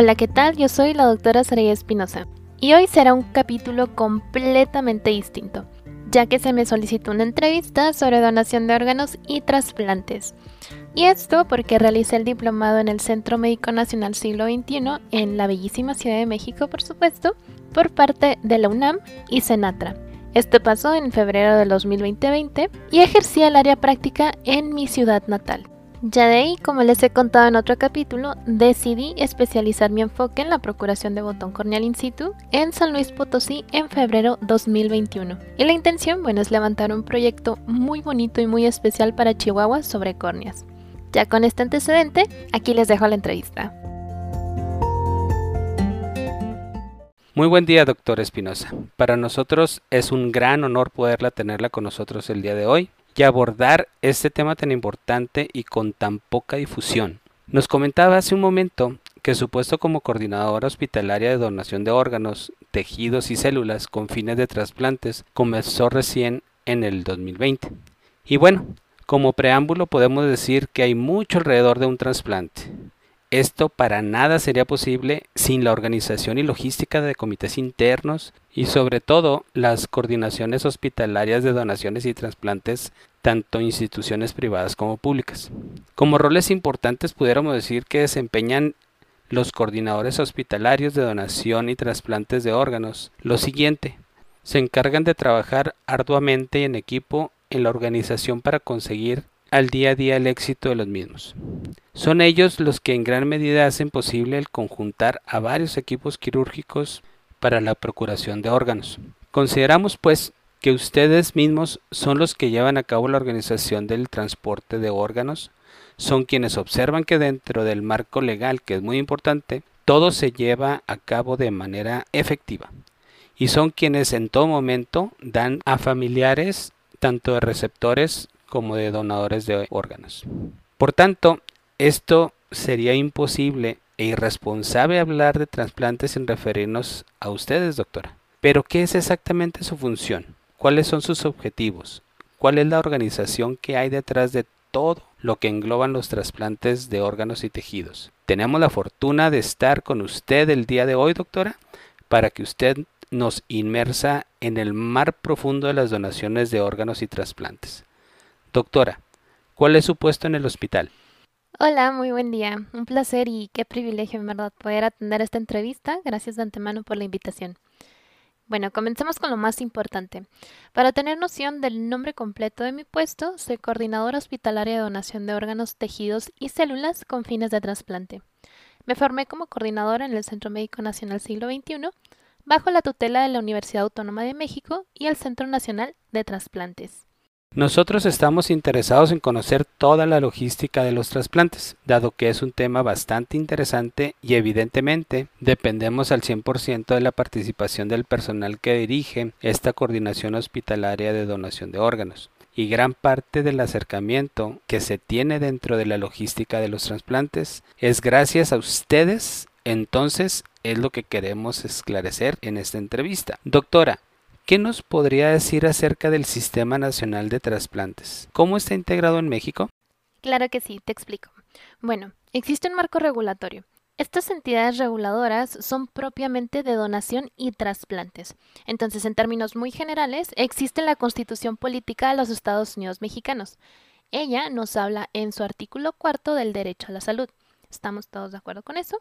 Hola, ¿qué tal? Yo soy la doctora Saraya Espinosa y hoy será un capítulo completamente distinto, ya que se me solicitó una entrevista sobre donación de órganos y trasplantes. Y esto porque realicé el diplomado en el Centro Médico Nacional Siglo XXI en la bellísima Ciudad de México, por supuesto, por parte de la UNAM y Senatra. Esto pasó en febrero de 2020 y ejercí el área práctica en mi ciudad natal. Ya de ahí, como les he contado en otro capítulo, decidí especializar mi enfoque en la procuración de botón corneal in situ en San Luis Potosí en febrero 2021. Y la intención, bueno, es levantar un proyecto muy bonito y muy especial para Chihuahua sobre córneas. Ya con este antecedente, aquí les dejo la entrevista. Muy buen día, doctor Espinosa. Para nosotros es un gran honor poderla tenerla con nosotros el día de hoy y abordar este tema tan importante y con tan poca difusión. Nos comentaba hace un momento que su puesto como coordinadora hospitalaria de donación de órganos, tejidos y células con fines de trasplantes comenzó recién en el 2020. Y bueno, como preámbulo podemos decir que hay mucho alrededor de un trasplante. Esto para nada sería posible sin la organización y logística de comités internos y sobre todo las coordinaciones hospitalarias de donaciones y trasplantes tanto instituciones privadas como públicas. Como roles importantes pudiéramos decir que desempeñan los coordinadores hospitalarios de donación y trasplantes de órganos. Lo siguiente, se encargan de trabajar arduamente y en equipo en la organización para conseguir al día a día el éxito de los mismos. Son ellos los que en gran medida hacen posible el conjuntar a varios equipos quirúrgicos para la procuración de órganos. Consideramos pues que ustedes mismos son los que llevan a cabo la organización del transporte de órganos, son quienes observan que dentro del marco legal, que es muy importante, todo se lleva a cabo de manera efectiva. Y son quienes en todo momento dan a familiares tanto de receptores como de donadores de órganos. Por tanto, esto sería imposible e irresponsable hablar de trasplantes sin referirnos a ustedes, doctora. Pero, ¿qué es exactamente su función? ¿Cuáles son sus objetivos? ¿Cuál es la organización que hay detrás de todo lo que engloban los trasplantes de órganos y tejidos? Tenemos la fortuna de estar con usted el día de hoy, doctora, para que usted nos inmersa en el mar profundo de las donaciones de órganos y trasplantes. Doctora, ¿cuál es su puesto en el hospital? Hola, muy buen día. Un placer y qué privilegio, en verdad, poder atender esta entrevista. Gracias de antemano por la invitación. Bueno, comencemos con lo más importante. Para tener noción del nombre completo de mi puesto, soy coordinadora hospitalaria de donación de órganos, tejidos y células con fines de trasplante. Me formé como coordinadora en el Centro Médico Nacional Siglo XXI, bajo la tutela de la Universidad Autónoma de México y el Centro Nacional de Trasplantes. Nosotros estamos interesados en conocer toda la logística de los trasplantes, dado que es un tema bastante interesante y evidentemente dependemos al 100% de la participación del personal que dirige esta coordinación hospitalaria de donación de órganos. Y gran parte del acercamiento que se tiene dentro de la logística de los trasplantes es gracias a ustedes, entonces es lo que queremos esclarecer en esta entrevista. Doctora, ¿Qué nos podría decir acerca del Sistema Nacional de Trasplantes? ¿Cómo está integrado en México? Claro que sí, te explico. Bueno, existe un marco regulatorio. Estas entidades reguladoras son propiamente de donación y trasplantes. Entonces, en términos muy generales, existe la Constitución Política de los Estados Unidos Mexicanos. Ella nos habla en su artículo cuarto del derecho a la salud. ¿Estamos todos de acuerdo con eso?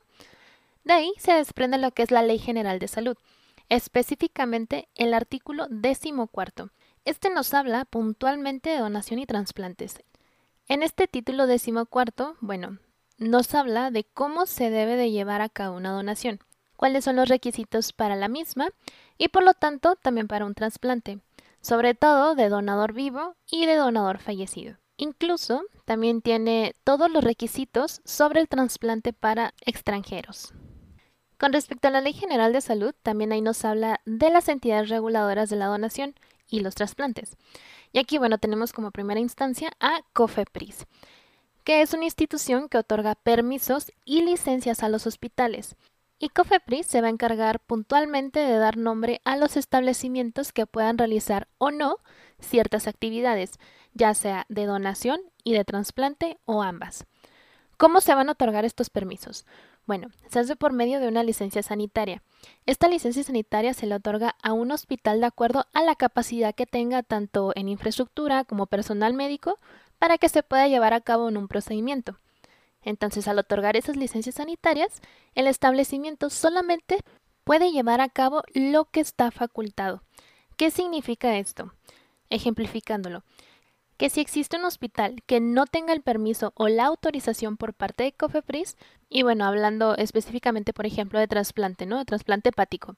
De ahí se desprende lo que es la Ley General de Salud, específicamente el artículo cuarto. Este nos habla puntualmente de donación y trasplantes. En este título cuarto, bueno, nos habla de cómo se debe de llevar a cabo una donación, cuáles son los requisitos para la misma y por lo tanto también para un trasplante, sobre todo de donador vivo y de donador fallecido. Incluso también tiene todos los requisitos sobre el trasplante para extranjeros. Con respecto a la Ley General de Salud, también ahí nos habla de las entidades reguladoras de la donación y los trasplantes. Y aquí, bueno, tenemos como primera instancia a COFEPRIS, que es una institución que otorga permisos y licencias a los hospitales. Y COFEPRIS se va a encargar puntualmente de dar nombre a los establecimientos que puedan realizar o no ciertas actividades, ya sea de donación y de trasplante o ambas. ¿Cómo se van a otorgar estos permisos? Bueno, se hace por medio de una licencia sanitaria. Esta licencia sanitaria se le otorga a un hospital de acuerdo a la capacidad que tenga tanto en infraestructura como personal médico para que se pueda llevar a cabo en un procedimiento. Entonces, al otorgar esas licencias sanitarias, el establecimiento solamente puede llevar a cabo lo que está facultado. ¿Qué significa esto? Ejemplificándolo, que si existe un hospital que no tenga el permiso o la autorización por parte de COFEPRIS, y bueno, hablando específicamente, por ejemplo, de trasplante, ¿no? De trasplante hepático,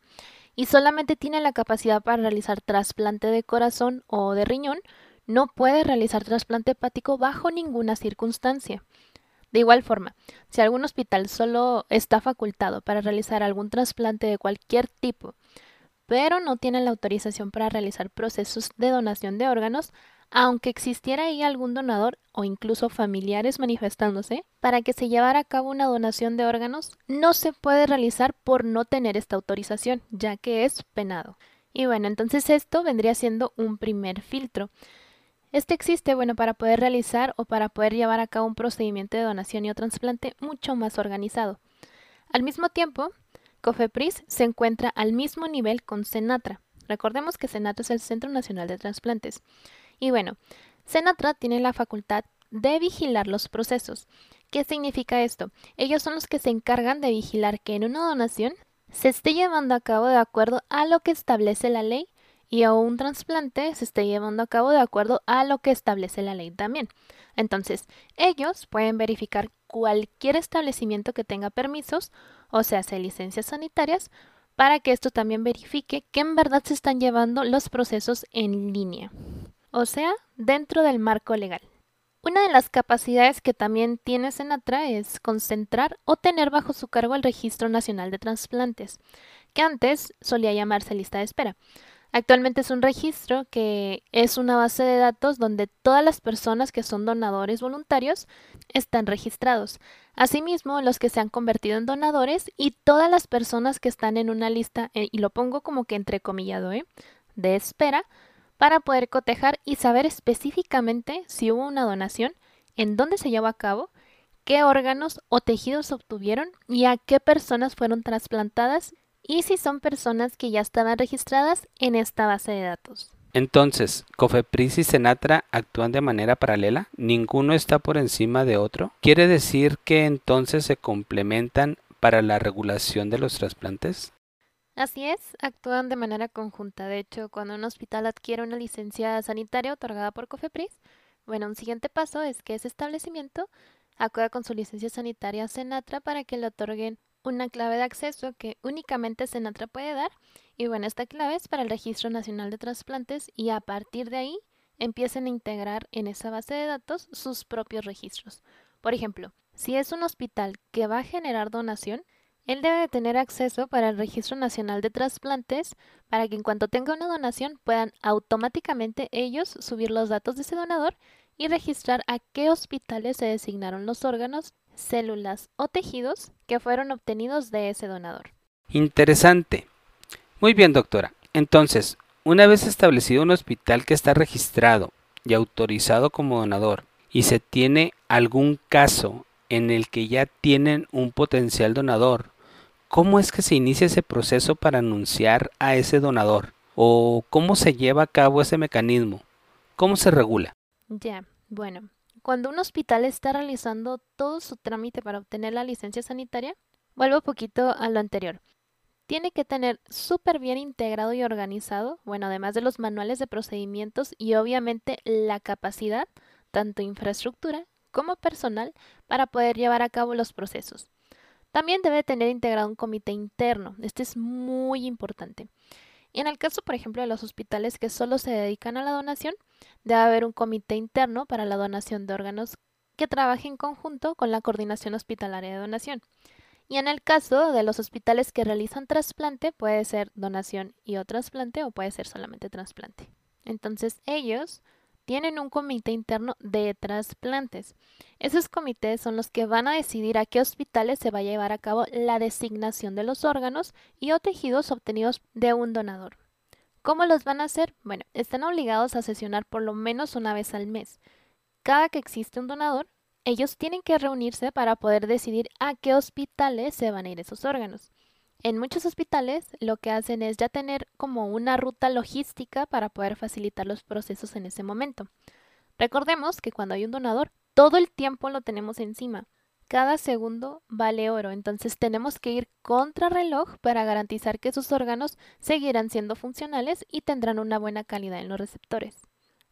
y solamente tiene la capacidad para realizar trasplante de corazón o de riñón, no puede realizar trasplante hepático bajo ninguna circunstancia. De igual forma, si algún hospital solo está facultado para realizar algún trasplante de cualquier tipo, pero no tiene la autorización para realizar procesos de donación de órganos, aunque existiera ahí algún donador o incluso familiares manifestándose, para que se llevara a cabo una donación de órganos no se puede realizar por no tener esta autorización, ya que es penado. Y bueno, entonces esto vendría siendo un primer filtro. Este existe, bueno, para poder realizar o para poder llevar a cabo un procedimiento de donación y o trasplante mucho más organizado. Al mismo tiempo, COFEPRIS se encuentra al mismo nivel con Senatra. Recordemos que Senatra es el Centro Nacional de Transplantes. Y bueno, Senatra tiene la facultad de vigilar los procesos. ¿Qué significa esto? Ellos son los que se encargan de vigilar que en una donación se esté llevando a cabo de acuerdo a lo que establece la ley y a un trasplante se esté llevando a cabo de acuerdo a lo que establece la ley también. Entonces, ellos pueden verificar cualquier establecimiento que tenga permisos, o sea, sea licencias sanitarias, para que esto también verifique que en verdad se están llevando los procesos en línea o sea, dentro del marco legal. Una de las capacidades que también tiene Senatra es concentrar o tener bajo su cargo el Registro Nacional de Transplantes, que antes solía llamarse lista de espera. Actualmente es un registro que es una base de datos donde todas las personas que son donadores voluntarios están registrados. Asimismo, los que se han convertido en donadores y todas las personas que están en una lista, eh, y lo pongo como que entrecomillado, ¿eh? de espera, para poder cotejar y saber específicamente si hubo una donación, en dónde se llevó a cabo, qué órganos o tejidos obtuvieron y a qué personas fueron trasplantadas y si son personas que ya estaban registradas en esta base de datos. Entonces, COFEPRIS y Senatra actúan de manera paralela, ninguno está por encima de otro. ¿Quiere decir que entonces se complementan para la regulación de los trasplantes? Así es, actúan de manera conjunta. De hecho, cuando un hospital adquiere una licencia sanitaria otorgada por COFEPRIS, bueno, un siguiente paso es que ese establecimiento acuda con su licencia sanitaria Senatra para que le otorguen una clave de acceso que únicamente Senatra puede dar. Y bueno, esta clave es para el Registro Nacional de Trasplantes y a partir de ahí empiecen a integrar en esa base de datos sus propios registros. Por ejemplo, si es un hospital que va a generar donación, él debe tener acceso para el Registro Nacional de Trasplantes para que en cuanto tenga una donación puedan automáticamente ellos subir los datos de ese donador y registrar a qué hospitales se designaron los órganos, células o tejidos que fueron obtenidos de ese donador. Interesante. Muy bien, doctora. Entonces, una vez establecido un hospital que está registrado y autorizado como donador y se tiene algún caso en el que ya tienen un potencial donador ¿Cómo es que se inicia ese proceso para anunciar a ese donador? ¿O cómo se lleva a cabo ese mecanismo? ¿Cómo se regula? Ya, bueno, cuando un hospital está realizando todo su trámite para obtener la licencia sanitaria, vuelvo un poquito a lo anterior. Tiene que tener súper bien integrado y organizado, bueno, además de los manuales de procedimientos y obviamente la capacidad, tanto infraestructura como personal, para poder llevar a cabo los procesos. También debe tener integrado un comité interno. Este es muy importante. En el caso, por ejemplo, de los hospitales que solo se dedican a la donación, debe haber un comité interno para la donación de órganos que trabaje en conjunto con la coordinación hospitalaria de donación. Y en el caso de los hospitales que realizan trasplante, puede ser donación y o trasplante o puede ser solamente trasplante. Entonces ellos tienen un comité interno de trasplantes. Esos comités son los que van a decidir a qué hospitales se va a llevar a cabo la designación de los órganos y o tejidos obtenidos de un donador. ¿Cómo los van a hacer? Bueno, están obligados a sesionar por lo menos una vez al mes. Cada que existe un donador, ellos tienen que reunirse para poder decidir a qué hospitales se van a ir esos órganos. En muchos hospitales lo que hacen es ya tener como una ruta logística para poder facilitar los procesos en ese momento. Recordemos que cuando hay un donador, todo el tiempo lo tenemos encima. Cada segundo vale oro, entonces tenemos que ir contra reloj para garantizar que sus órganos seguirán siendo funcionales y tendrán una buena calidad en los receptores.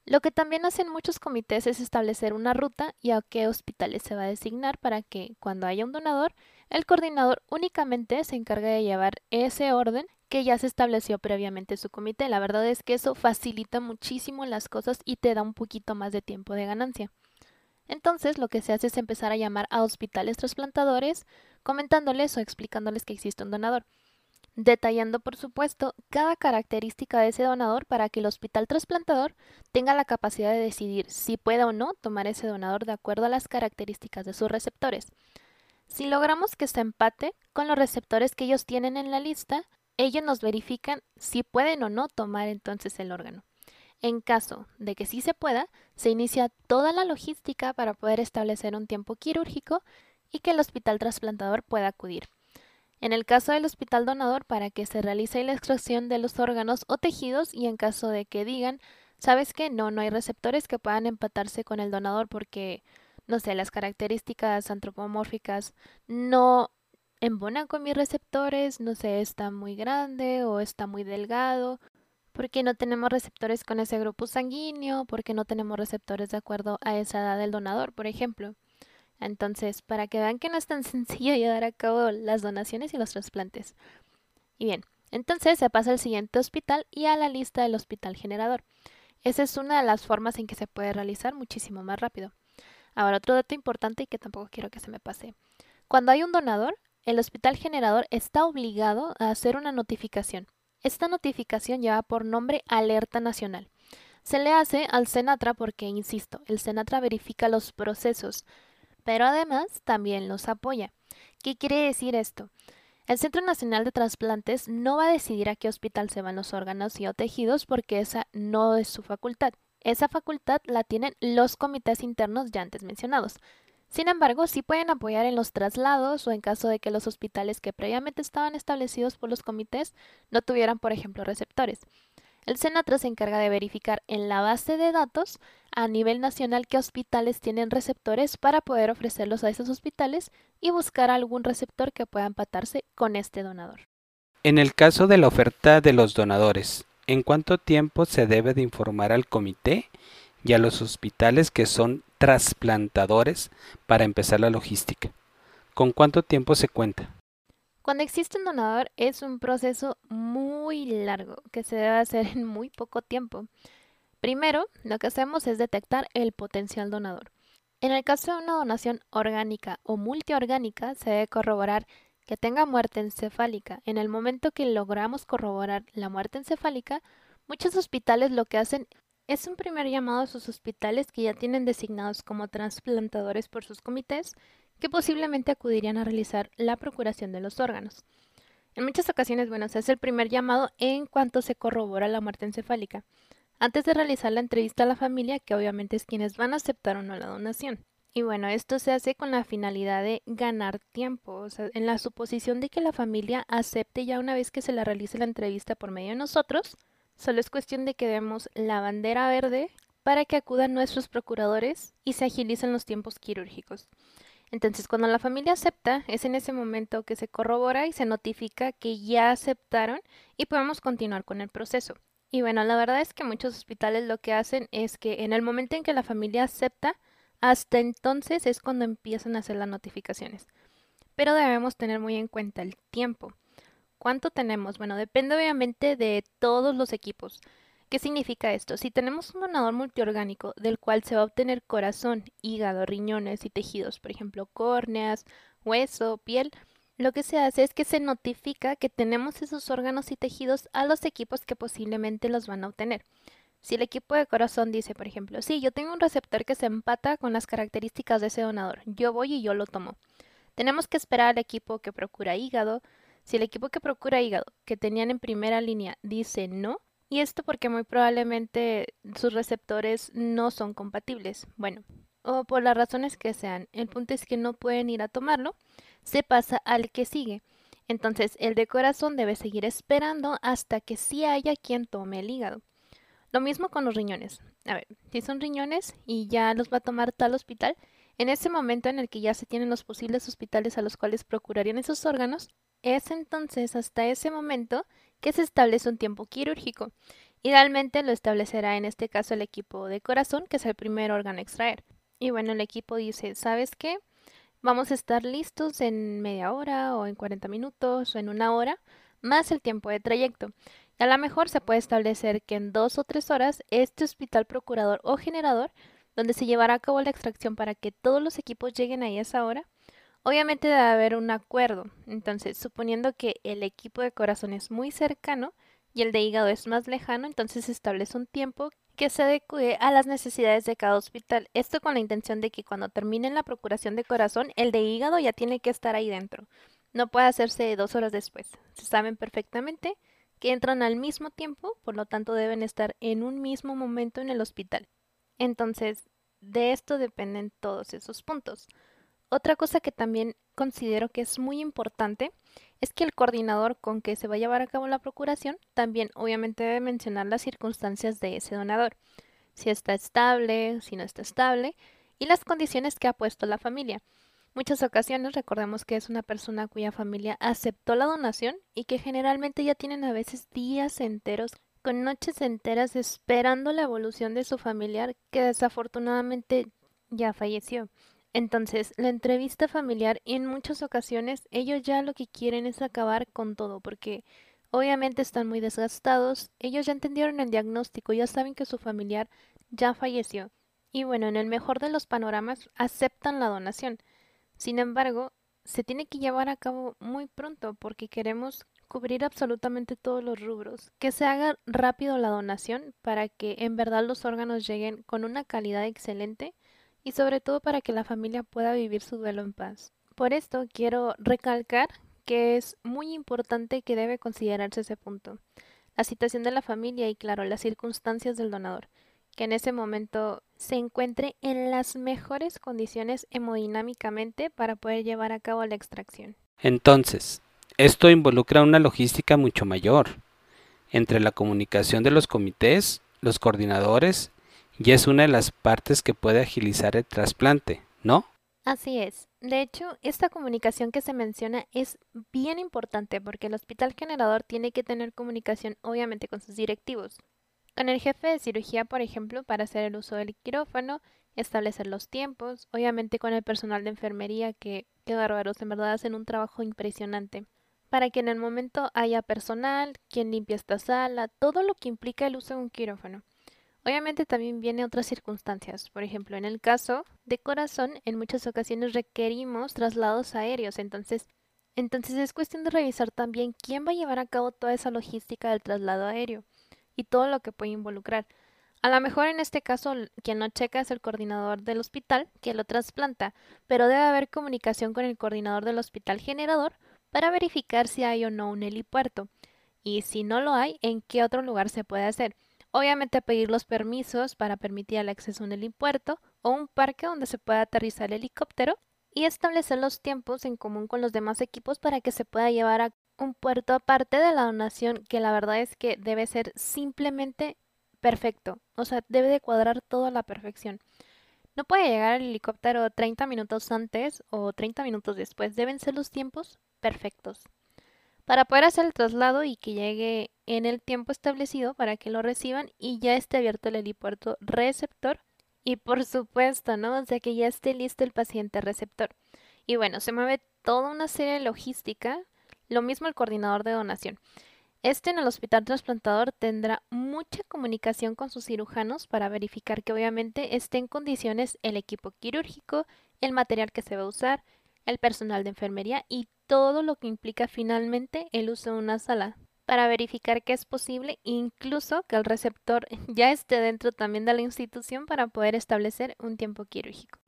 Lo que también hacen muchos comités es establecer una ruta y a qué hospitales se va a designar para que cuando haya un donador, el coordinador únicamente se encargue de llevar ese orden que ya se estableció previamente su comité. La verdad es que eso facilita muchísimo las cosas y te da un poquito más de tiempo de ganancia. Entonces lo que se hace es empezar a llamar a hospitales trasplantadores comentándoles o explicándoles que existe un donador detallando por supuesto cada característica de ese donador para que el hospital trasplantador tenga la capacidad de decidir si puede o no tomar ese donador de acuerdo a las características de sus receptores. Si logramos que se empate con los receptores que ellos tienen en la lista, ellos nos verifican si pueden o no tomar entonces el órgano. En caso de que sí se pueda, se inicia toda la logística para poder establecer un tiempo quirúrgico y que el hospital trasplantador pueda acudir. En el caso del hospital donador, para que se realice la extracción de los órganos o tejidos y en caso de que digan, ¿sabes qué? No, no hay receptores que puedan empatarse con el donador porque, no sé, las características antropomórficas no embonan con mis receptores, no sé, está muy grande o está muy delgado, porque no tenemos receptores con ese grupo sanguíneo, porque no tenemos receptores de acuerdo a esa edad del donador, por ejemplo. Entonces, para que vean que no es tan sencillo llevar a cabo las donaciones y los trasplantes. Y bien, entonces se pasa al siguiente hospital y a la lista del hospital generador. Esa es una de las formas en que se puede realizar muchísimo más rápido. Ahora, otro dato importante y que tampoco quiero que se me pase. Cuando hay un donador, el hospital generador está obligado a hacer una notificación. Esta notificación lleva por nombre Alerta Nacional. Se le hace al Senatra porque, insisto, el Senatra verifica los procesos, pero además también los apoya. ¿Qué quiere decir esto? El Centro Nacional de Trasplantes no va a decidir a qué hospital se van los órganos y o tejidos porque esa no es su facultad. Esa facultad la tienen los comités internos ya antes mencionados. Sin embargo, sí pueden apoyar en los traslados o en caso de que los hospitales que previamente estaban establecidos por los comités no tuvieran, por ejemplo, receptores. El Senatra se encarga de verificar en la base de datos a nivel nacional qué hospitales tienen receptores para poder ofrecerlos a esos hospitales y buscar algún receptor que pueda empatarse con este donador. En el caso de la oferta de los donadores, ¿en cuánto tiempo se debe de informar al comité y a los hospitales que son trasplantadores para empezar la logística? ¿Con cuánto tiempo se cuenta? Cuando existe un donador es un proceso muy largo que se debe hacer en muy poco tiempo. Primero, lo que hacemos es detectar el potencial donador. En el caso de una donación orgánica o multiorgánica, se debe corroborar que tenga muerte encefálica. En el momento que logramos corroborar la muerte encefálica, muchos hospitales lo que hacen es un primer llamado a sus hospitales que ya tienen designados como trasplantadores por sus comités que posiblemente acudirían a realizar la procuración de los órganos. En muchas ocasiones, bueno, se hace el primer llamado en cuanto se corrobora la muerte encefálica, antes de realizar la entrevista a la familia, que obviamente es quienes van a aceptar o no la donación. Y bueno, esto se hace con la finalidad de ganar tiempo, o sea, en la suposición de que la familia acepte ya una vez que se la realice la entrevista por medio de nosotros, solo es cuestión de que demos la bandera verde para que acudan nuestros procuradores y se agilicen los tiempos quirúrgicos. Entonces, cuando la familia acepta, es en ese momento que se corrobora y se notifica que ya aceptaron y podemos continuar con el proceso. Y bueno, la verdad es que muchos hospitales lo que hacen es que en el momento en que la familia acepta, hasta entonces es cuando empiezan a hacer las notificaciones. Pero debemos tener muy en cuenta el tiempo. ¿Cuánto tenemos? Bueno, depende obviamente de todos los equipos. ¿Qué significa esto? Si tenemos un donador multiorgánico del cual se va a obtener corazón, hígado, riñones y tejidos, por ejemplo, córneas, hueso, piel, lo que se hace es que se notifica que tenemos esos órganos y tejidos a los equipos que posiblemente los van a obtener. Si el equipo de corazón dice, por ejemplo, sí, yo tengo un receptor que se empata con las características de ese donador, yo voy y yo lo tomo. Tenemos que esperar al equipo que procura hígado. Si el equipo que procura hígado, que tenían en primera línea, dice no, y esto porque muy probablemente sus receptores no son compatibles. Bueno, o por las razones que sean, el punto es que no pueden ir a tomarlo, se pasa al que sigue. Entonces el de corazón debe seguir esperando hasta que sí haya quien tome el hígado. Lo mismo con los riñones. A ver, si son riñones y ya los va a tomar tal hospital, en ese momento en el que ya se tienen los posibles hospitales a los cuales procurarían esos órganos, es entonces hasta ese momento que se establece un tiempo quirúrgico. Idealmente lo establecerá en este caso el equipo de corazón, que es el primer órgano a extraer. Y bueno, el equipo dice, ¿sabes qué? Vamos a estar listos en media hora o en 40 minutos o en una hora, más el tiempo de trayecto. A lo mejor se puede establecer que en dos o tres horas este hospital procurador o generador, donde se llevará a cabo la extracción para que todos los equipos lleguen a esa hora, obviamente debe haber un acuerdo. Entonces, suponiendo que el equipo de corazón es muy cercano y el de hígado es más lejano, entonces se establece un tiempo que se adecue a las necesidades de cada hospital. Esto con la intención de que cuando terminen la procuración de corazón, el de hígado ya tiene que estar ahí dentro. No puede hacerse dos horas después. Se saben perfectamente que entran al mismo tiempo, por lo tanto deben estar en un mismo momento en el hospital. Entonces, de esto dependen todos esos puntos. Otra cosa que también considero que es muy importante es que el coordinador con que se va a llevar a cabo la procuración también obviamente debe mencionar las circunstancias de ese donador, si está estable, si no está estable y las condiciones que ha puesto la familia. Muchas ocasiones recordemos que es una persona cuya familia aceptó la donación y que generalmente ya tienen a veces días enteros con noches enteras esperando la evolución de su familiar que desafortunadamente ya falleció. Entonces, la entrevista familiar, en muchas ocasiones, ellos ya lo que quieren es acabar con todo, porque obviamente están muy desgastados, ellos ya entendieron el diagnóstico, ya saben que su familiar ya falleció. Y bueno, en el mejor de los panoramas, aceptan la donación. Sin embargo, se tiene que llevar a cabo muy pronto porque queremos cubrir absolutamente todos los rubros. Que se haga rápido la donación para que en verdad los órganos lleguen con una calidad excelente y sobre todo para que la familia pueda vivir su duelo en paz. Por esto quiero recalcar que es muy importante que debe considerarse ese punto, la situación de la familia y claro, las circunstancias del donador, que en ese momento se encuentre en las mejores condiciones hemodinámicamente para poder llevar a cabo la extracción. Entonces, esto involucra una logística mucho mayor entre la comunicación de los comités, los coordinadores y es una de las partes que puede agilizar el trasplante, ¿no? Así es. De hecho, esta comunicación que se menciona es bien importante porque el hospital generador tiene que tener comunicación obviamente con sus directivos. Con el jefe de cirugía, por ejemplo, para hacer el uso del quirófano, establecer los tiempos, obviamente con el personal de enfermería que, qué bárbaros, en verdad hacen un trabajo impresionante. Para que en el momento haya personal, quien limpia esta sala, todo lo que implica el uso de un quirófano. Obviamente también viene otras circunstancias. Por ejemplo, en el caso de corazón, en muchas ocasiones requerimos traslados aéreos. Entonces, entonces es cuestión de revisar también quién va a llevar a cabo toda esa logística del traslado aéreo y todo lo que puede involucrar. A lo mejor en este caso quien no checa es el coordinador del hospital que lo trasplanta, pero debe haber comunicación con el coordinador del hospital generador para verificar si hay o no un helipuerto y si no lo hay, en qué otro lugar se puede hacer. Obviamente pedir los permisos para permitir el acceso a un helipuerto o un parque donde se pueda aterrizar el helicóptero y establecer los tiempos en común con los demás equipos para que se pueda llevar a un puerto aparte de la donación que la verdad es que debe ser simplemente perfecto, o sea, debe de cuadrar todo a la perfección. No puede llegar el helicóptero 30 minutos antes o 30 minutos después, deben ser los tiempos perfectos para poder hacer el traslado y que llegue en el tiempo establecido para que lo reciban y ya esté abierto el helipuerto receptor y por supuesto, ¿no? O sea que ya esté listo el paciente receptor. Y bueno, se mueve toda una serie de logística, lo mismo el coordinador de donación. Este en el hospital trasplantador tendrá mucha comunicación con sus cirujanos para verificar que obviamente esté en condiciones el equipo quirúrgico, el material que se va a usar, el personal de enfermería y todo lo que implica finalmente el uso de una sala para verificar que es posible incluso que el receptor ya esté dentro también de la institución para poder establecer un tiempo quirúrgico.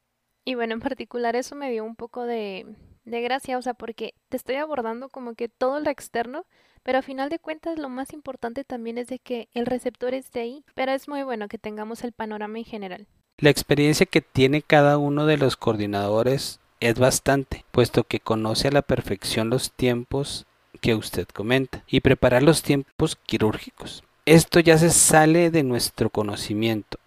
Y bueno, en particular eso me dio un poco de, de gracia, o sea, porque te estoy abordando como que todo lo externo, pero a final de cuentas lo más importante también es de que el receptor esté ahí, pero es muy bueno que tengamos el panorama en general. La experiencia que tiene cada uno de los coordinadores es bastante, puesto que conoce a la perfección los tiempos que usted comenta y preparar los tiempos quirúrgicos. Esto ya se sale de nuestro conocimiento.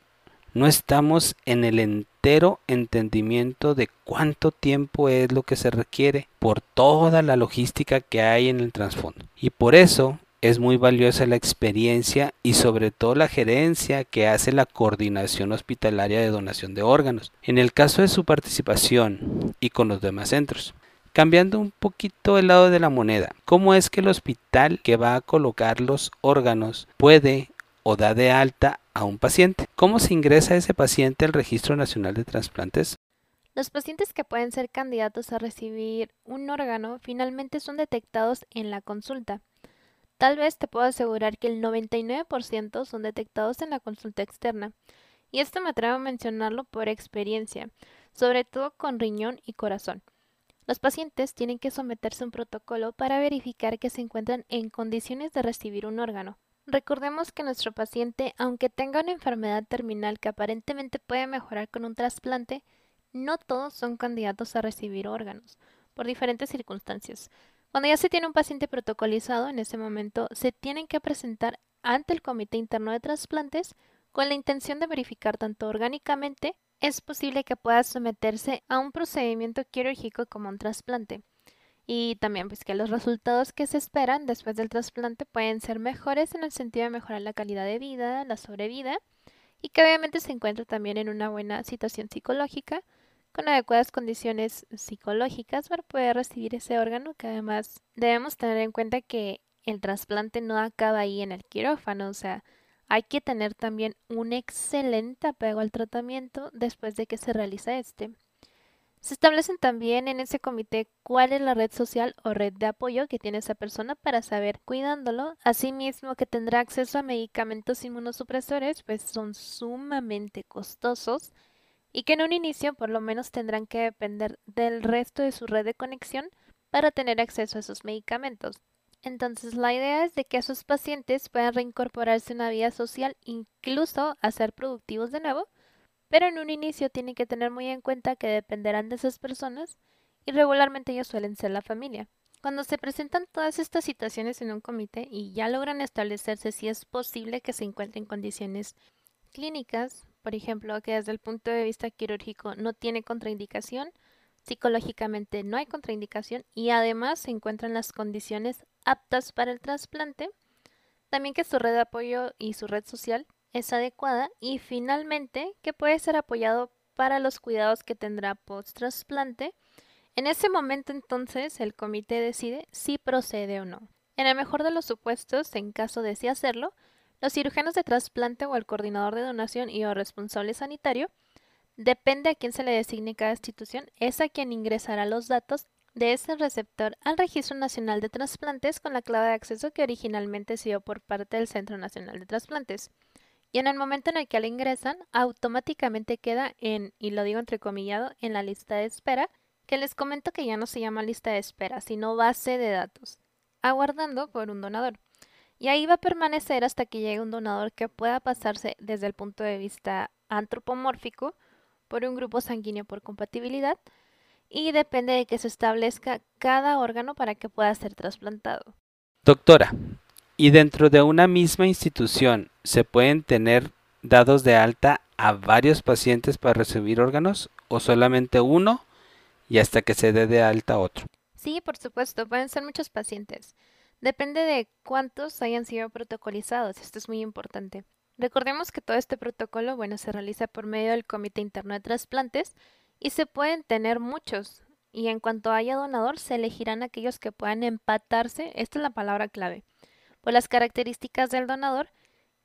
No estamos en el entero entendimiento de cuánto tiempo es lo que se requiere por toda la logística que hay en el trasfondo. Y por eso es muy valiosa la experiencia y sobre todo la gerencia que hace la coordinación hospitalaria de donación de órganos, en el caso de su participación y con los demás centros. Cambiando un poquito el lado de la moneda, ¿cómo es que el hospital que va a colocar los órganos puede o da de alta a un paciente? ¿Cómo se ingresa ese paciente al Registro Nacional de Transplantes? Los pacientes que pueden ser candidatos a recibir un órgano finalmente son detectados en la consulta. Tal vez te puedo asegurar que el 99% son detectados en la consulta externa. Y esto me atrevo a mencionarlo por experiencia, sobre todo con riñón y corazón. Los pacientes tienen que someterse a un protocolo para verificar que se encuentran en condiciones de recibir un órgano. Recordemos que nuestro paciente, aunque tenga una enfermedad terminal que aparentemente puede mejorar con un trasplante, no todos son candidatos a recibir órganos, por diferentes circunstancias. Cuando ya se tiene un paciente protocolizado, en ese momento se tienen que presentar ante el Comité Interno de Trasplantes con la intención de verificar tanto orgánicamente es posible que pueda someterse a un procedimiento quirúrgico como un trasplante. Y también pues que los resultados que se esperan después del trasplante pueden ser mejores en el sentido de mejorar la calidad de vida, la sobrevida y que obviamente se encuentra también en una buena situación psicológica con adecuadas condiciones psicológicas para poder recibir ese órgano, que además debemos tener en cuenta que el trasplante no acaba ahí en el quirófano, o sea, hay que tener también un excelente apego al tratamiento después de que se realiza este. Se establecen también en ese comité cuál es la red social o red de apoyo que tiene esa persona para saber cuidándolo. Asimismo que tendrá acceso a medicamentos inmunosupresores, pues son sumamente costosos y que en un inicio por lo menos tendrán que depender del resto de su red de conexión para tener acceso a esos medicamentos. Entonces la idea es de que esos pacientes puedan reincorporarse a una vida social, incluso a ser productivos de nuevo, pero en un inicio tienen que tener muy en cuenta que dependerán de esas personas y regularmente ellos suelen ser la familia. Cuando se presentan todas estas situaciones en un comité y ya logran establecerse si es posible que se encuentren condiciones clínicas, por ejemplo, que desde el punto de vista quirúrgico no tiene contraindicación, psicológicamente no hay contraindicación y además se encuentran las condiciones aptas para el trasplante, también que su red de apoyo y su red social es adecuada y finalmente que puede ser apoyado para los cuidados que tendrá post-trasplante. En ese momento entonces el comité decide si procede o no. En el mejor de los supuestos, en caso de sí hacerlo, los cirujanos de trasplante o el coordinador de donación y o responsable sanitario, depende a quién se le designe cada institución, es a quien ingresará los datos de ese receptor al Registro Nacional de Trasplantes con la clave de acceso que originalmente se dio por parte del Centro Nacional de Trasplantes. Y en el momento en el que le ingresan, automáticamente queda en, y lo digo entrecomillado, en la lista de espera, que les comento que ya no se llama lista de espera, sino base de datos, aguardando por un donador. Y ahí va a permanecer hasta que llegue un donador que pueda pasarse desde el punto de vista antropomórfico por un grupo sanguíneo por compatibilidad y depende de que se establezca cada órgano para que pueda ser trasplantado. Doctora, ¿y dentro de una misma institución se pueden tener dados de alta a varios pacientes para recibir órganos o solamente uno y hasta que se dé de alta otro? Sí, por supuesto, pueden ser muchos pacientes. Depende de cuántos hayan sido protocolizados, esto es muy importante. Recordemos que todo este protocolo, bueno, se realiza por medio del Comité Interno de Trasplantes y se pueden tener muchos. Y en cuanto haya donador, se elegirán aquellos que puedan empatarse, esta es la palabra clave, por las características del donador,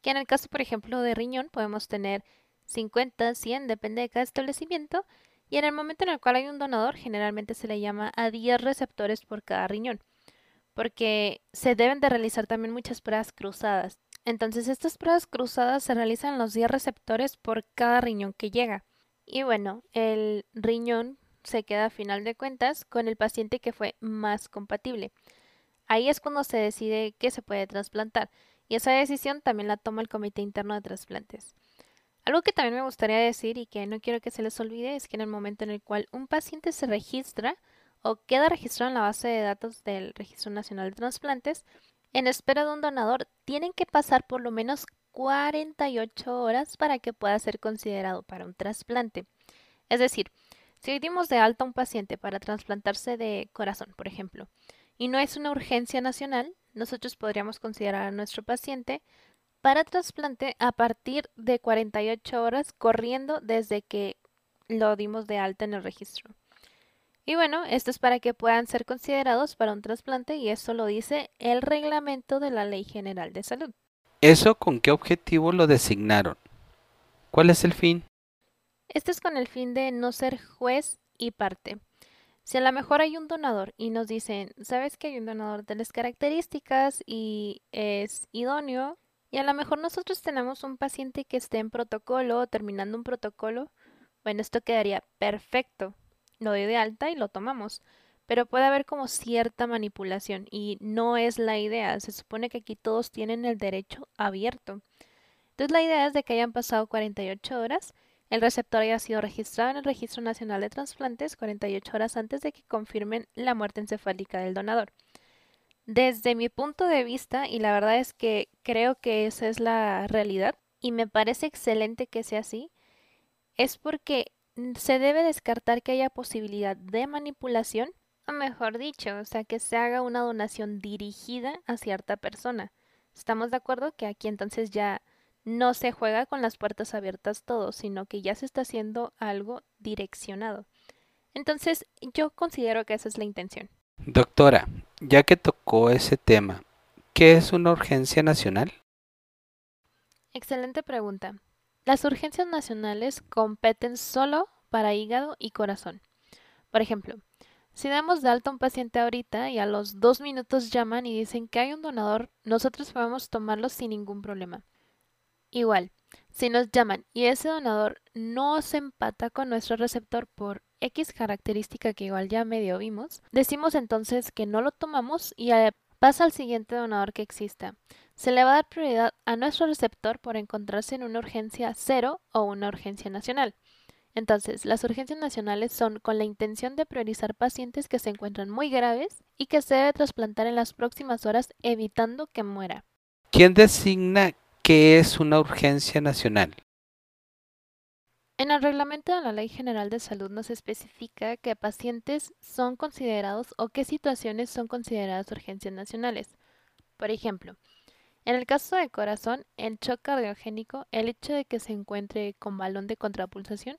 que en el caso, por ejemplo, de riñón, podemos tener 50, 100, depende de cada establecimiento, y en el momento en el cual hay un donador, generalmente se le llama a 10 receptores por cada riñón porque se deben de realizar también muchas pruebas cruzadas. Entonces estas pruebas cruzadas se realizan los 10 receptores por cada riñón que llega. Y bueno, el riñón se queda a final de cuentas con el paciente que fue más compatible. Ahí es cuando se decide que se puede trasplantar y esa decisión también la toma el Comité Interno de Trasplantes. Algo que también me gustaría decir y que no quiero que se les olvide es que en el momento en el cual un paciente se registra o queda registrado en la base de datos del Registro Nacional de Transplantes, en espera de un donador, tienen que pasar por lo menos 48 horas para que pueda ser considerado para un trasplante. Es decir, si dimos de alta a un paciente para trasplantarse de corazón, por ejemplo, y no es una urgencia nacional, nosotros podríamos considerar a nuestro paciente para trasplante a partir de 48 horas corriendo desde que lo dimos de alta en el registro. Y bueno, esto es para que puedan ser considerados para un trasplante y eso lo dice el reglamento de la Ley General de Salud. ¿Eso con qué objetivo lo designaron? ¿Cuál es el fin? Este es con el fin de no ser juez y parte. Si a lo mejor hay un donador y nos dicen, sabes que hay un donador de las características y es idóneo, y a lo mejor nosotros tenemos un paciente que esté en protocolo o terminando un protocolo, bueno, esto quedaría perfecto. Lo doy de alta y lo tomamos. Pero puede haber como cierta manipulación y no es la idea. Se supone que aquí todos tienen el derecho abierto. Entonces la idea es de que hayan pasado 48 horas el receptor haya sido registrado en el Registro Nacional de Transplantes 48 horas antes de que confirmen la muerte encefálica del donador. Desde mi punto de vista, y la verdad es que creo que esa es la realidad, y me parece excelente que sea así, es porque se debe descartar que haya posibilidad de manipulación, o mejor dicho, o sea, que se haga una donación dirigida a cierta persona. ¿Estamos de acuerdo que aquí entonces ya no se juega con las puertas abiertas todo, sino que ya se está haciendo algo direccionado. Entonces, yo considero que esa es la intención. Doctora, ya que tocó ese tema, ¿qué es una urgencia nacional? Excelente pregunta. Las urgencias nacionales competen solo para hígado y corazón. Por ejemplo, si damos de alta a un paciente ahorita y a los dos minutos llaman y dicen que hay un donador, nosotros podemos tomarlo sin ningún problema. Igual, si nos llaman y ese donador no se empata con nuestro receptor por X característica que igual ya medio vimos, decimos entonces que no lo tomamos y pasa al siguiente donador que exista. Se le va a dar prioridad a nuestro receptor por encontrarse en una urgencia cero o una urgencia nacional. Entonces, las urgencias nacionales son con la intención de priorizar pacientes que se encuentran muy graves y que se debe trasplantar en las próximas horas evitando que muera. ¿Quién designa ¿Qué es una urgencia nacional? En el reglamento de la Ley General de Salud nos especifica qué pacientes son considerados o qué situaciones son consideradas urgencias nacionales. Por ejemplo, en el caso de corazón, el shock cardiogénico, el hecho de que se encuentre con balón de contrapulsación.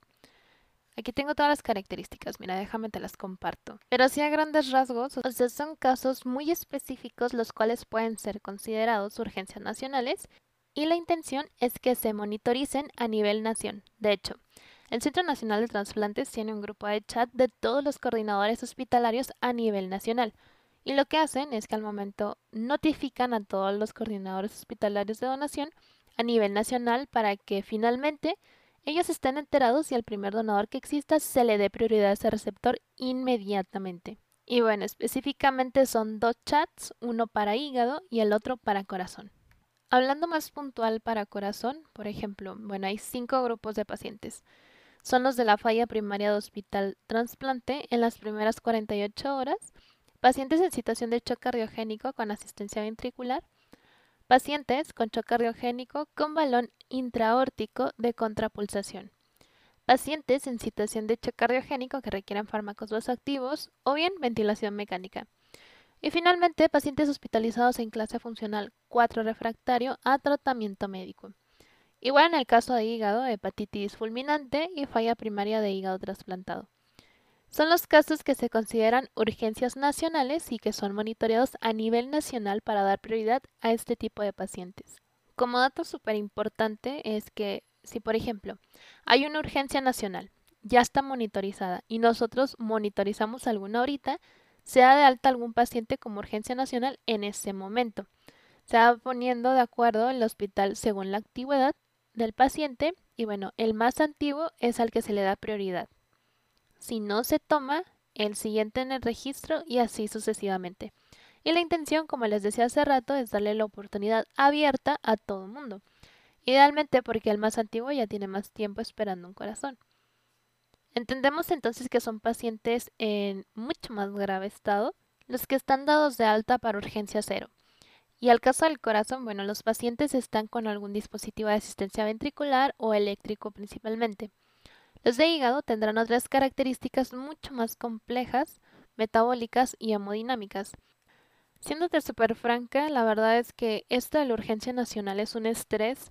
Aquí tengo todas las características, mira, déjame te las comparto. Pero así a grandes rasgos, o sea, son casos muy específicos los cuales pueden ser considerados urgencias nacionales y la intención es que se monitoricen a nivel nación. De hecho, el Centro Nacional de Transplantes tiene un grupo de chat de todos los coordinadores hospitalarios a nivel nacional. Y lo que hacen es que al momento notifican a todos los coordinadores hospitalarios de donación a nivel nacional para que finalmente ellos estén enterados y al primer donador que exista se le dé prioridad a ese receptor inmediatamente. Y bueno, específicamente son dos chats, uno para hígado y el otro para corazón. Hablando más puntual para corazón, por ejemplo, bueno, hay cinco grupos de pacientes. Son los de la falla primaria de hospital trasplante en las primeras 48 horas, pacientes en situación de shock cardiogénico con asistencia ventricular, pacientes con shock cardiogénico con balón intraórtico de contrapulsación, pacientes en situación de shock cardiogénico que requieran fármacos vasoactivos o bien ventilación mecánica. Y finalmente, pacientes hospitalizados en clase funcional 4 refractario a tratamiento médico. Igual en el caso de hígado, hepatitis fulminante y falla primaria de hígado trasplantado. Son los casos que se consideran urgencias nacionales y que son monitoreados a nivel nacional para dar prioridad a este tipo de pacientes. Como dato súper importante es que si, por ejemplo, hay una urgencia nacional, ya está monitorizada y nosotros monitorizamos alguna ahorita, se da de alta algún paciente como urgencia nacional en ese momento. Se va poniendo de acuerdo el hospital según la antigüedad del paciente y bueno, el más antiguo es al que se le da prioridad. Si no se toma, el siguiente en el registro y así sucesivamente. Y la intención, como les decía hace rato, es darle la oportunidad abierta a todo el mundo. idealmente porque el más antiguo ya tiene más tiempo esperando un corazón. Entendemos entonces que son pacientes en mucho más grave estado los que están dados de alta para urgencia cero. Y al caso del corazón, bueno, los pacientes están con algún dispositivo de asistencia ventricular o eléctrico principalmente. Los de hígado tendrán otras características mucho más complejas, metabólicas y hemodinámicas. Siéndote súper franca, la verdad es que esto de la urgencia nacional es un estrés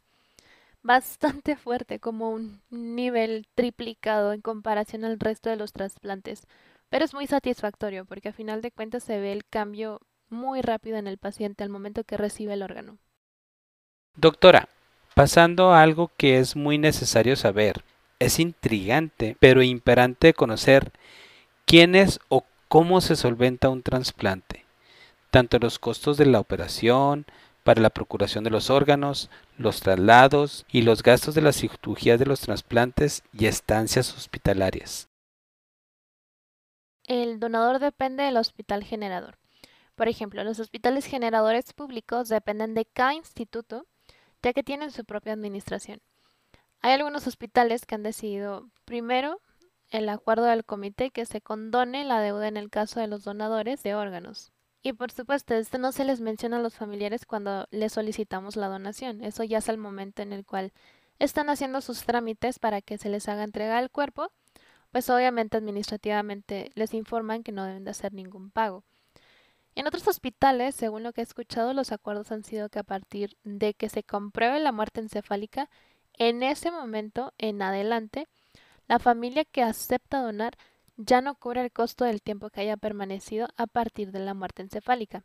bastante fuerte, como un nivel triplicado en comparación al resto de los trasplantes. Pero es muy satisfactorio porque a final de cuentas se ve el cambio muy rápido en el paciente al momento que recibe el órgano. Doctora, pasando a algo que es muy necesario saber, es intrigante pero imperante conocer quién es o cómo se solventa un trasplante, tanto los costos de la operación, para la procuración de los órganos, los traslados y los gastos de las cirugías de los trasplantes y estancias hospitalarias. El donador depende del hospital generador. Por ejemplo, los hospitales generadores públicos dependen de cada instituto, ya que tienen su propia administración. Hay algunos hospitales que han decidido, primero, el acuerdo del comité que se condone la deuda en el caso de los donadores de órganos. Y por supuesto, esto no se les menciona a los familiares cuando les solicitamos la donación. Eso ya es el momento en el cual están haciendo sus trámites para que se les haga entrega al cuerpo. Pues obviamente administrativamente les informan que no deben de hacer ningún pago. En otros hospitales, según lo que he escuchado, los acuerdos han sido que a partir de que se compruebe la muerte encefálica, en ese momento en adelante, la familia que acepta donar ya no cubre el costo del tiempo que haya permanecido a partir de la muerte encefálica.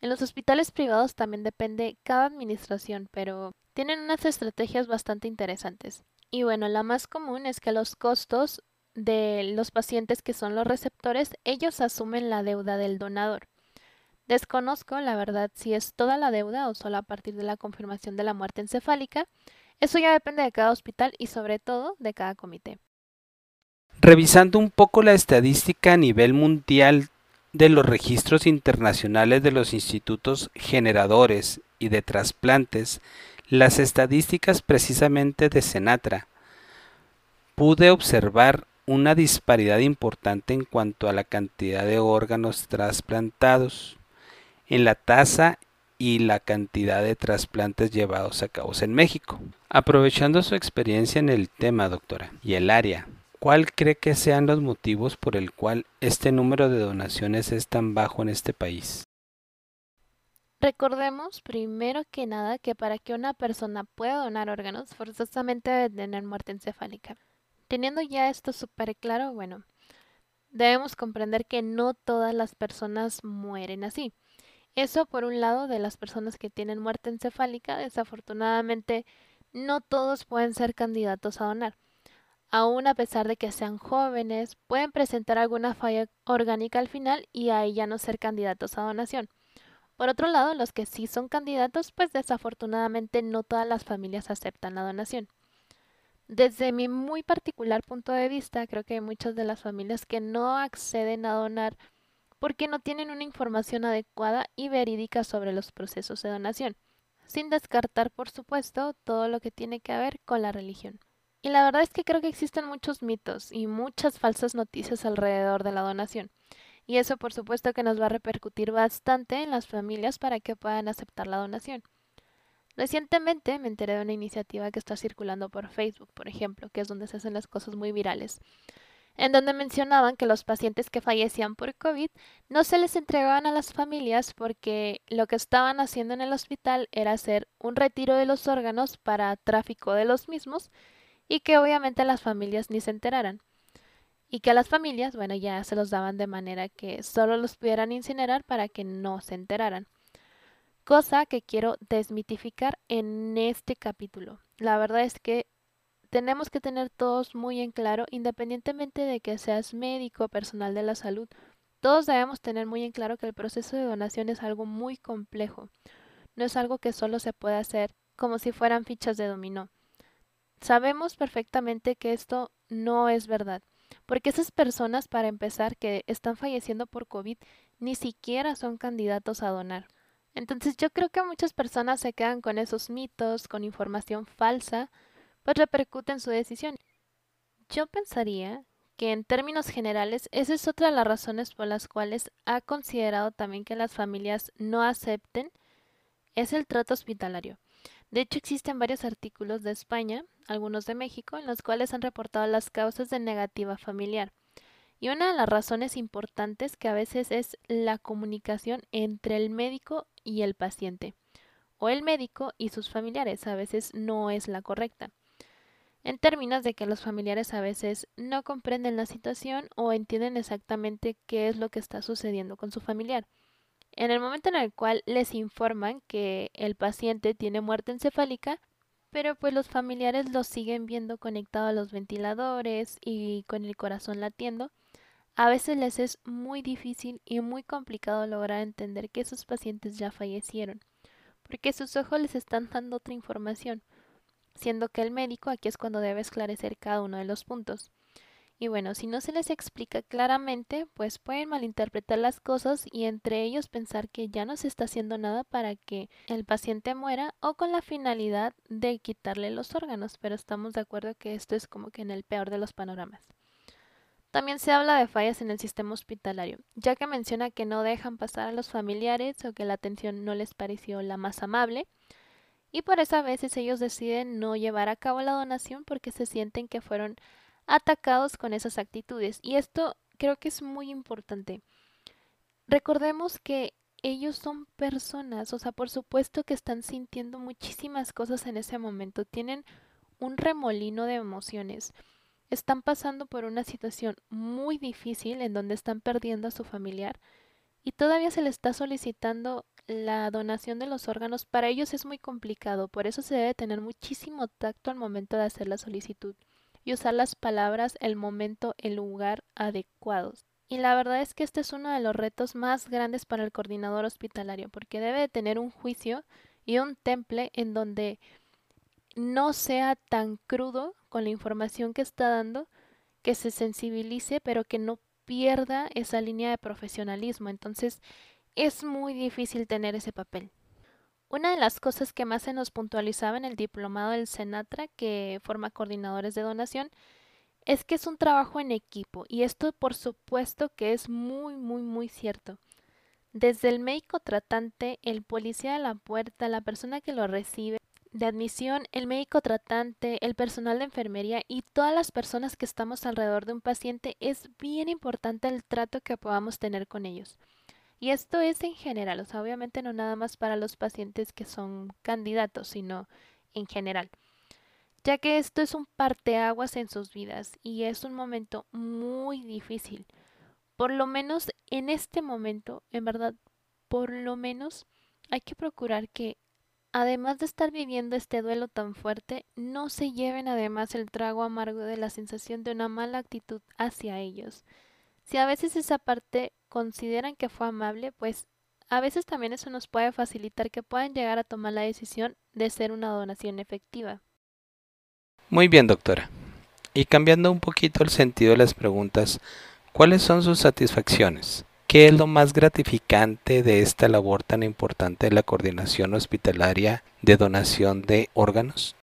En los hospitales privados también depende cada administración, pero tienen unas estrategias bastante interesantes. Y bueno, la más común es que los costos de los pacientes que son los receptores, ellos asumen la deuda del donador. Desconozco, la verdad, si es toda la deuda o solo a partir de la confirmación de la muerte encefálica. Eso ya depende de cada hospital y sobre todo de cada comité. Revisando un poco la estadística a nivel mundial de los registros internacionales de los institutos generadores y de trasplantes, las estadísticas precisamente de Senatra, pude observar una disparidad importante en cuanto a la cantidad de órganos trasplantados, en la tasa y la cantidad de trasplantes llevados a cabo en México. Aprovechando su experiencia en el tema, doctora, y el área, ¿Cuál cree que sean los motivos por el cual este número de donaciones es tan bajo en este país? Recordemos primero que nada que para que una persona pueda donar órganos forzosamente debe tener muerte encefálica. Teniendo ya esto súper claro, bueno, debemos comprender que no todas las personas mueren así. Eso por un lado de las personas que tienen muerte encefálica, desafortunadamente no todos pueden ser candidatos a donar aún a pesar de que sean jóvenes, pueden presentar alguna falla orgánica al final y ahí ya no ser candidatos a donación. Por otro lado, los que sí son candidatos, pues desafortunadamente no todas las familias aceptan la donación. Desde mi muy particular punto de vista, creo que hay muchas de las familias que no acceden a donar porque no tienen una información adecuada y verídica sobre los procesos de donación, sin descartar, por supuesto, todo lo que tiene que ver con la religión. Y la verdad es que creo que existen muchos mitos y muchas falsas noticias alrededor de la donación. Y eso por supuesto que nos va a repercutir bastante en las familias para que puedan aceptar la donación. Recientemente me enteré de una iniciativa que está circulando por Facebook, por ejemplo, que es donde se hacen las cosas muy virales, en donde mencionaban que los pacientes que fallecían por COVID no se les entregaban a las familias porque lo que estaban haciendo en el hospital era hacer un retiro de los órganos para tráfico de los mismos y que obviamente las familias ni se enteraran. Y que a las familias, bueno, ya se los daban de manera que solo los pudieran incinerar para que no se enteraran. Cosa que quiero desmitificar en este capítulo. La verdad es que tenemos que tener todos muy en claro, independientemente de que seas médico o personal de la salud, todos debemos tener muy en claro que el proceso de donación es algo muy complejo. No es algo que solo se puede hacer como si fueran fichas de dominó. Sabemos perfectamente que esto no es verdad, porque esas personas, para empezar, que están falleciendo por COVID, ni siquiera son candidatos a donar. Entonces yo creo que muchas personas se quedan con esos mitos, con información falsa, pues repercute en su decisión. Yo pensaría que en términos generales esa es otra de las razones por las cuales ha considerado también que las familias no acepten es el trato hospitalario. De hecho, existen varios artículos de España, algunos de México, en los cuales han reportado las causas de negativa familiar. Y una de las razones importantes que a veces es la comunicación entre el médico y el paciente, o el médico y sus familiares, a veces no es la correcta en términos de que los familiares a veces no comprenden la situación o entienden exactamente qué es lo que está sucediendo con su familiar. En el momento en el cual les informan que el paciente tiene muerte encefálica, pero pues los familiares lo siguen viendo conectado a los ventiladores y con el corazón latiendo, a veces les es muy difícil y muy complicado lograr entender que esos pacientes ya fallecieron, porque sus ojos les están dando otra información siendo que el médico aquí es cuando debe esclarecer cada uno de los puntos. Y bueno, si no se les explica claramente, pues pueden malinterpretar las cosas y entre ellos pensar que ya no se está haciendo nada para que el paciente muera o con la finalidad de quitarle los órganos, pero estamos de acuerdo que esto es como que en el peor de los panoramas. También se habla de fallas en el sistema hospitalario, ya que menciona que no dejan pasar a los familiares o que la atención no les pareció la más amable, y por eso a veces ellos deciden no llevar a cabo la donación porque se sienten que fueron atacados con esas actitudes. Y esto creo que es muy importante. Recordemos que ellos son personas, o sea, por supuesto que están sintiendo muchísimas cosas en ese momento, tienen un remolino de emociones, están pasando por una situación muy difícil en donde están perdiendo a su familiar y todavía se le está solicitando la donación de los órganos para ellos es muy complicado, por eso se debe tener muchísimo tacto al momento de hacer la solicitud y usar las palabras, el momento, el lugar adecuados. Y la verdad es que este es uno de los retos más grandes para el coordinador hospitalario, porque debe de tener un juicio y un temple en donde no sea tan crudo con la información que está dando, que se sensibilice, pero que no pierda esa línea de profesionalismo. Entonces, es muy difícil tener ese papel. Una de las cosas que más se nos puntualizaba en el diplomado del Senatra, que forma coordinadores de donación, es que es un trabajo en equipo y esto por supuesto que es muy, muy, muy cierto. Desde el médico tratante, el policía de la puerta, la persona que lo recibe, de admisión, el médico tratante, el personal de enfermería y todas las personas que estamos alrededor de un paciente, es bien importante el trato que podamos tener con ellos. Y esto es en general, o sea, obviamente no nada más para los pacientes que son candidatos, sino en general. Ya que esto es un parteaguas en sus vidas y es un momento muy difícil. Por lo menos en este momento, en verdad, por lo menos hay que procurar que además de estar viviendo este duelo tan fuerte, no se lleven además el trago amargo de la sensación de una mala actitud hacia ellos. Si a veces esa parte consideran que fue amable, pues a veces también eso nos puede facilitar que puedan llegar a tomar la decisión de ser una donación efectiva. Muy bien, doctora. Y cambiando un poquito el sentido de las preguntas, ¿cuáles son sus satisfacciones? ¿Qué es lo más gratificante de esta labor tan importante de la coordinación hospitalaria de donación de órganos?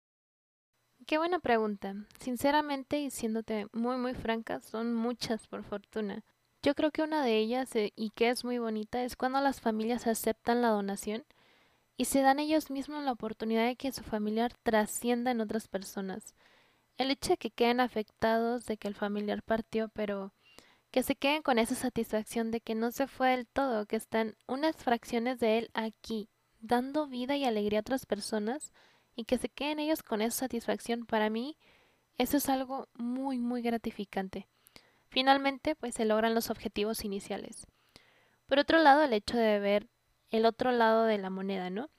Qué buena pregunta. Sinceramente y siéndote muy muy franca, son muchas por fortuna. Yo creo que una de ellas, eh, y que es muy bonita, es cuando las familias aceptan la donación y se dan ellos mismos la oportunidad de que su familiar trascienda en otras personas. El hecho de que queden afectados de que el familiar partió, pero que se queden con esa satisfacción de que no se fue del todo, que están unas fracciones de él aquí, dando vida y alegría a otras personas, y que se queden ellos con esa satisfacción, para mí, eso es algo muy, muy gratificante. Finalmente, pues se logran los objetivos iniciales. Por otro lado, el hecho de ver el otro lado de la moneda, ¿no?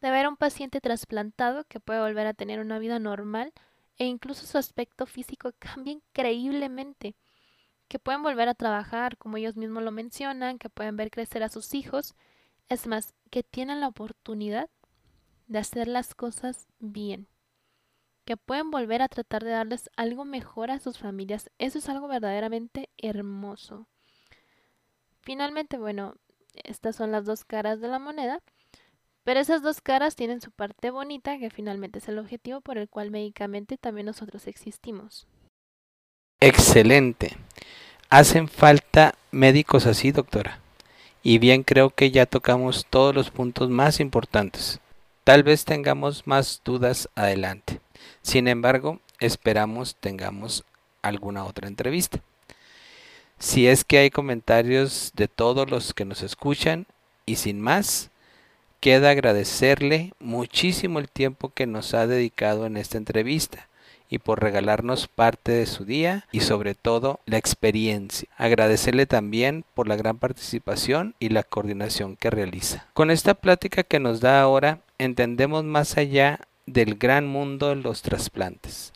De ver a un paciente trasplantado que puede volver a tener una vida normal e incluso su aspecto físico cambia increíblemente, que pueden volver a trabajar, como ellos mismos lo mencionan, que pueden ver crecer a sus hijos, es más, que tienen la oportunidad de hacer las cosas bien que pueden volver a tratar de darles algo mejor a sus familias. Eso es algo verdaderamente hermoso. Finalmente, bueno, estas son las dos caras de la moneda. Pero esas dos caras tienen su parte bonita, que finalmente es el objetivo por el cual médicamente también nosotros existimos. Excelente. Hacen falta médicos así, doctora. Y bien creo que ya tocamos todos los puntos más importantes. Tal vez tengamos más dudas adelante. Sin embargo, esperamos tengamos alguna otra entrevista. Si es que hay comentarios de todos los que nos escuchan y sin más, queda agradecerle muchísimo el tiempo que nos ha dedicado en esta entrevista y por regalarnos parte de su día y sobre todo la experiencia. Agradecerle también por la gran participación y la coordinación que realiza. Con esta plática que nos da ahora, entendemos más allá del gran mundo de los trasplantes,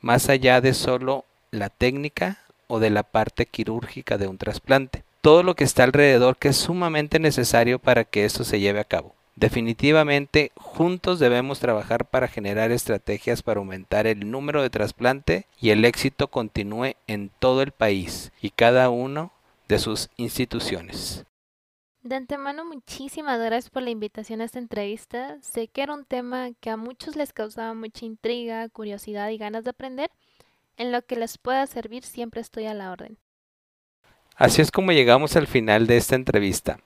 más allá de solo la técnica o de la parte quirúrgica de un trasplante. Todo lo que está alrededor que es sumamente necesario para que esto se lleve a cabo. Definitivamente, juntos debemos trabajar para generar estrategias para aumentar el número de trasplante y el éxito continúe en todo el país y cada uno de sus instituciones. De antemano, muchísimas gracias por la invitación a esta entrevista. Sé que era un tema que a muchos les causaba mucha intriga, curiosidad y ganas de aprender. En lo que les pueda servir, siempre estoy a la orden. Así es como llegamos al final de esta entrevista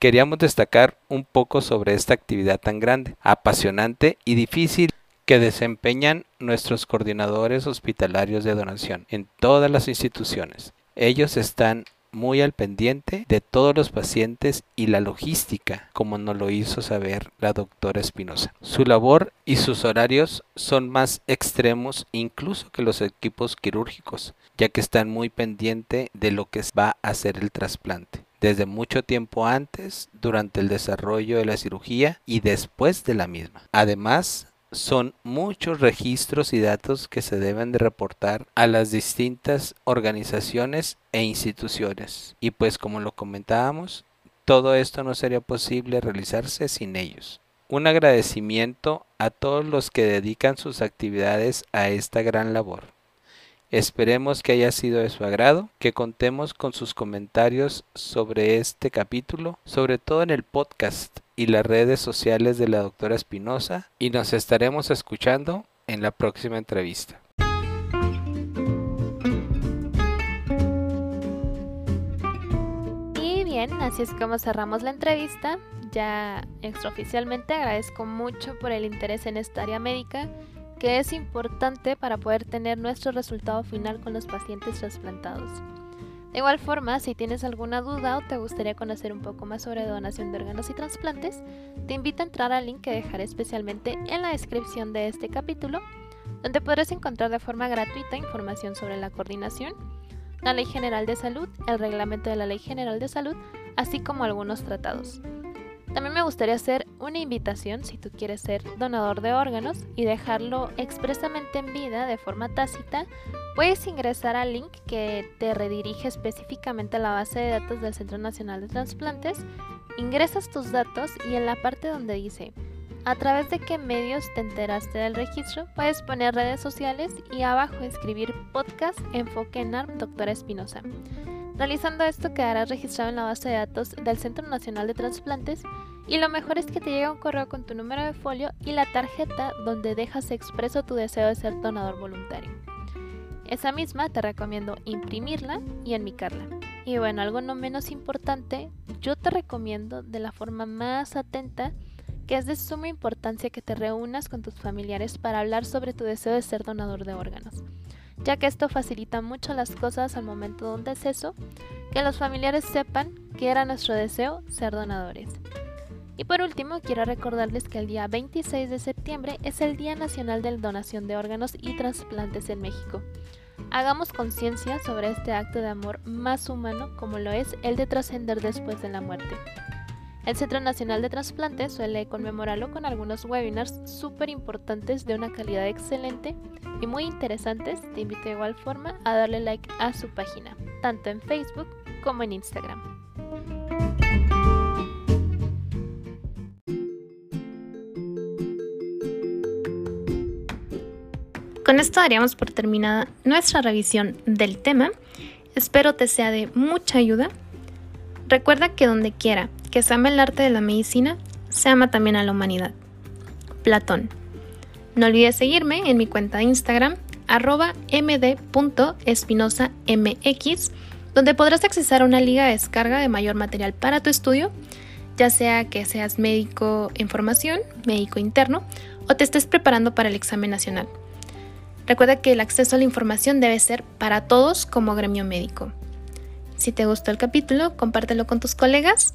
queríamos destacar un poco sobre esta actividad tan grande, apasionante y difícil que desempeñan nuestros coordinadores hospitalarios de donación en todas las instituciones. Ellos están muy al pendiente de todos los pacientes y la logística, como nos lo hizo saber la doctora Espinosa. Su labor y sus horarios son más extremos incluso que los equipos quirúrgicos, ya que están muy pendiente de lo que va a hacer el trasplante desde mucho tiempo antes, durante el desarrollo de la cirugía y después de la misma. Además, son muchos registros y datos que se deben de reportar a las distintas organizaciones e instituciones. Y pues como lo comentábamos, todo esto no sería posible realizarse sin ellos. Un agradecimiento a todos los que dedican sus actividades a esta gran labor. Esperemos que haya sido de su agrado, que contemos con sus comentarios sobre este capítulo, sobre todo en el podcast y las redes sociales de la doctora Espinosa, y nos estaremos escuchando en la próxima entrevista. Y bien, así es como cerramos la entrevista. Ya extraoficialmente agradezco mucho por el interés en esta área médica que es importante para poder tener nuestro resultado final con los pacientes trasplantados. De igual forma, si tienes alguna duda o te gustaría conocer un poco más sobre donación de órganos y trasplantes, te invito a entrar al link que dejaré especialmente en la descripción de este capítulo, donde podrás encontrar de forma gratuita información sobre la coordinación, la Ley General de Salud, el reglamento de la Ley General de Salud, así como algunos tratados. También me gustaría hacer una invitación si tú quieres ser donador de órganos y dejarlo expresamente en vida de forma tácita, puedes ingresar al link que te redirige específicamente a la base de datos del Centro Nacional de Transplantes, ingresas tus datos y en la parte donde dice a través de qué medios te enteraste del registro, puedes poner redes sociales y abajo escribir podcast Enfoque en ARM Doctora Espinosa. Realizando esto quedarás registrado en la base de datos del Centro Nacional de Transplantes y lo mejor es que te llega un correo con tu número de folio y la tarjeta donde dejas expreso tu deseo de ser donador voluntario. Esa misma te recomiendo imprimirla y enmicarla. Y bueno, algo no menos importante, yo te recomiendo de la forma más atenta que es de suma importancia que te reúnas con tus familiares para hablar sobre tu deseo de ser donador de órganos ya que esto facilita mucho las cosas al momento de un deceso, que los familiares sepan que era nuestro deseo ser donadores. Y por último, quiero recordarles que el día 26 de septiembre es el Día Nacional de Donación de Órganos y Trasplantes en México. Hagamos conciencia sobre este acto de amor más humano como lo es el de trascender después de la muerte. El Centro Nacional de Trasplantes suele conmemorarlo con algunos webinars súper importantes de una calidad excelente y muy interesantes. Te invito de igual forma a darle like a su página, tanto en Facebook como en Instagram. Con esto daríamos por terminada nuestra revisión del tema. Espero te sea de mucha ayuda. Recuerda que donde quiera que se ama el arte de la medicina, se ama también a la humanidad. Platón. No olvides seguirme en mi cuenta de Instagram, arroba md.espinosamx, donde podrás accesar a una liga de descarga de mayor material para tu estudio, ya sea que seas médico en formación, médico interno, o te estés preparando para el examen nacional. Recuerda que el acceso a la información debe ser para todos como gremio médico. Si te gustó el capítulo, compártelo con tus colegas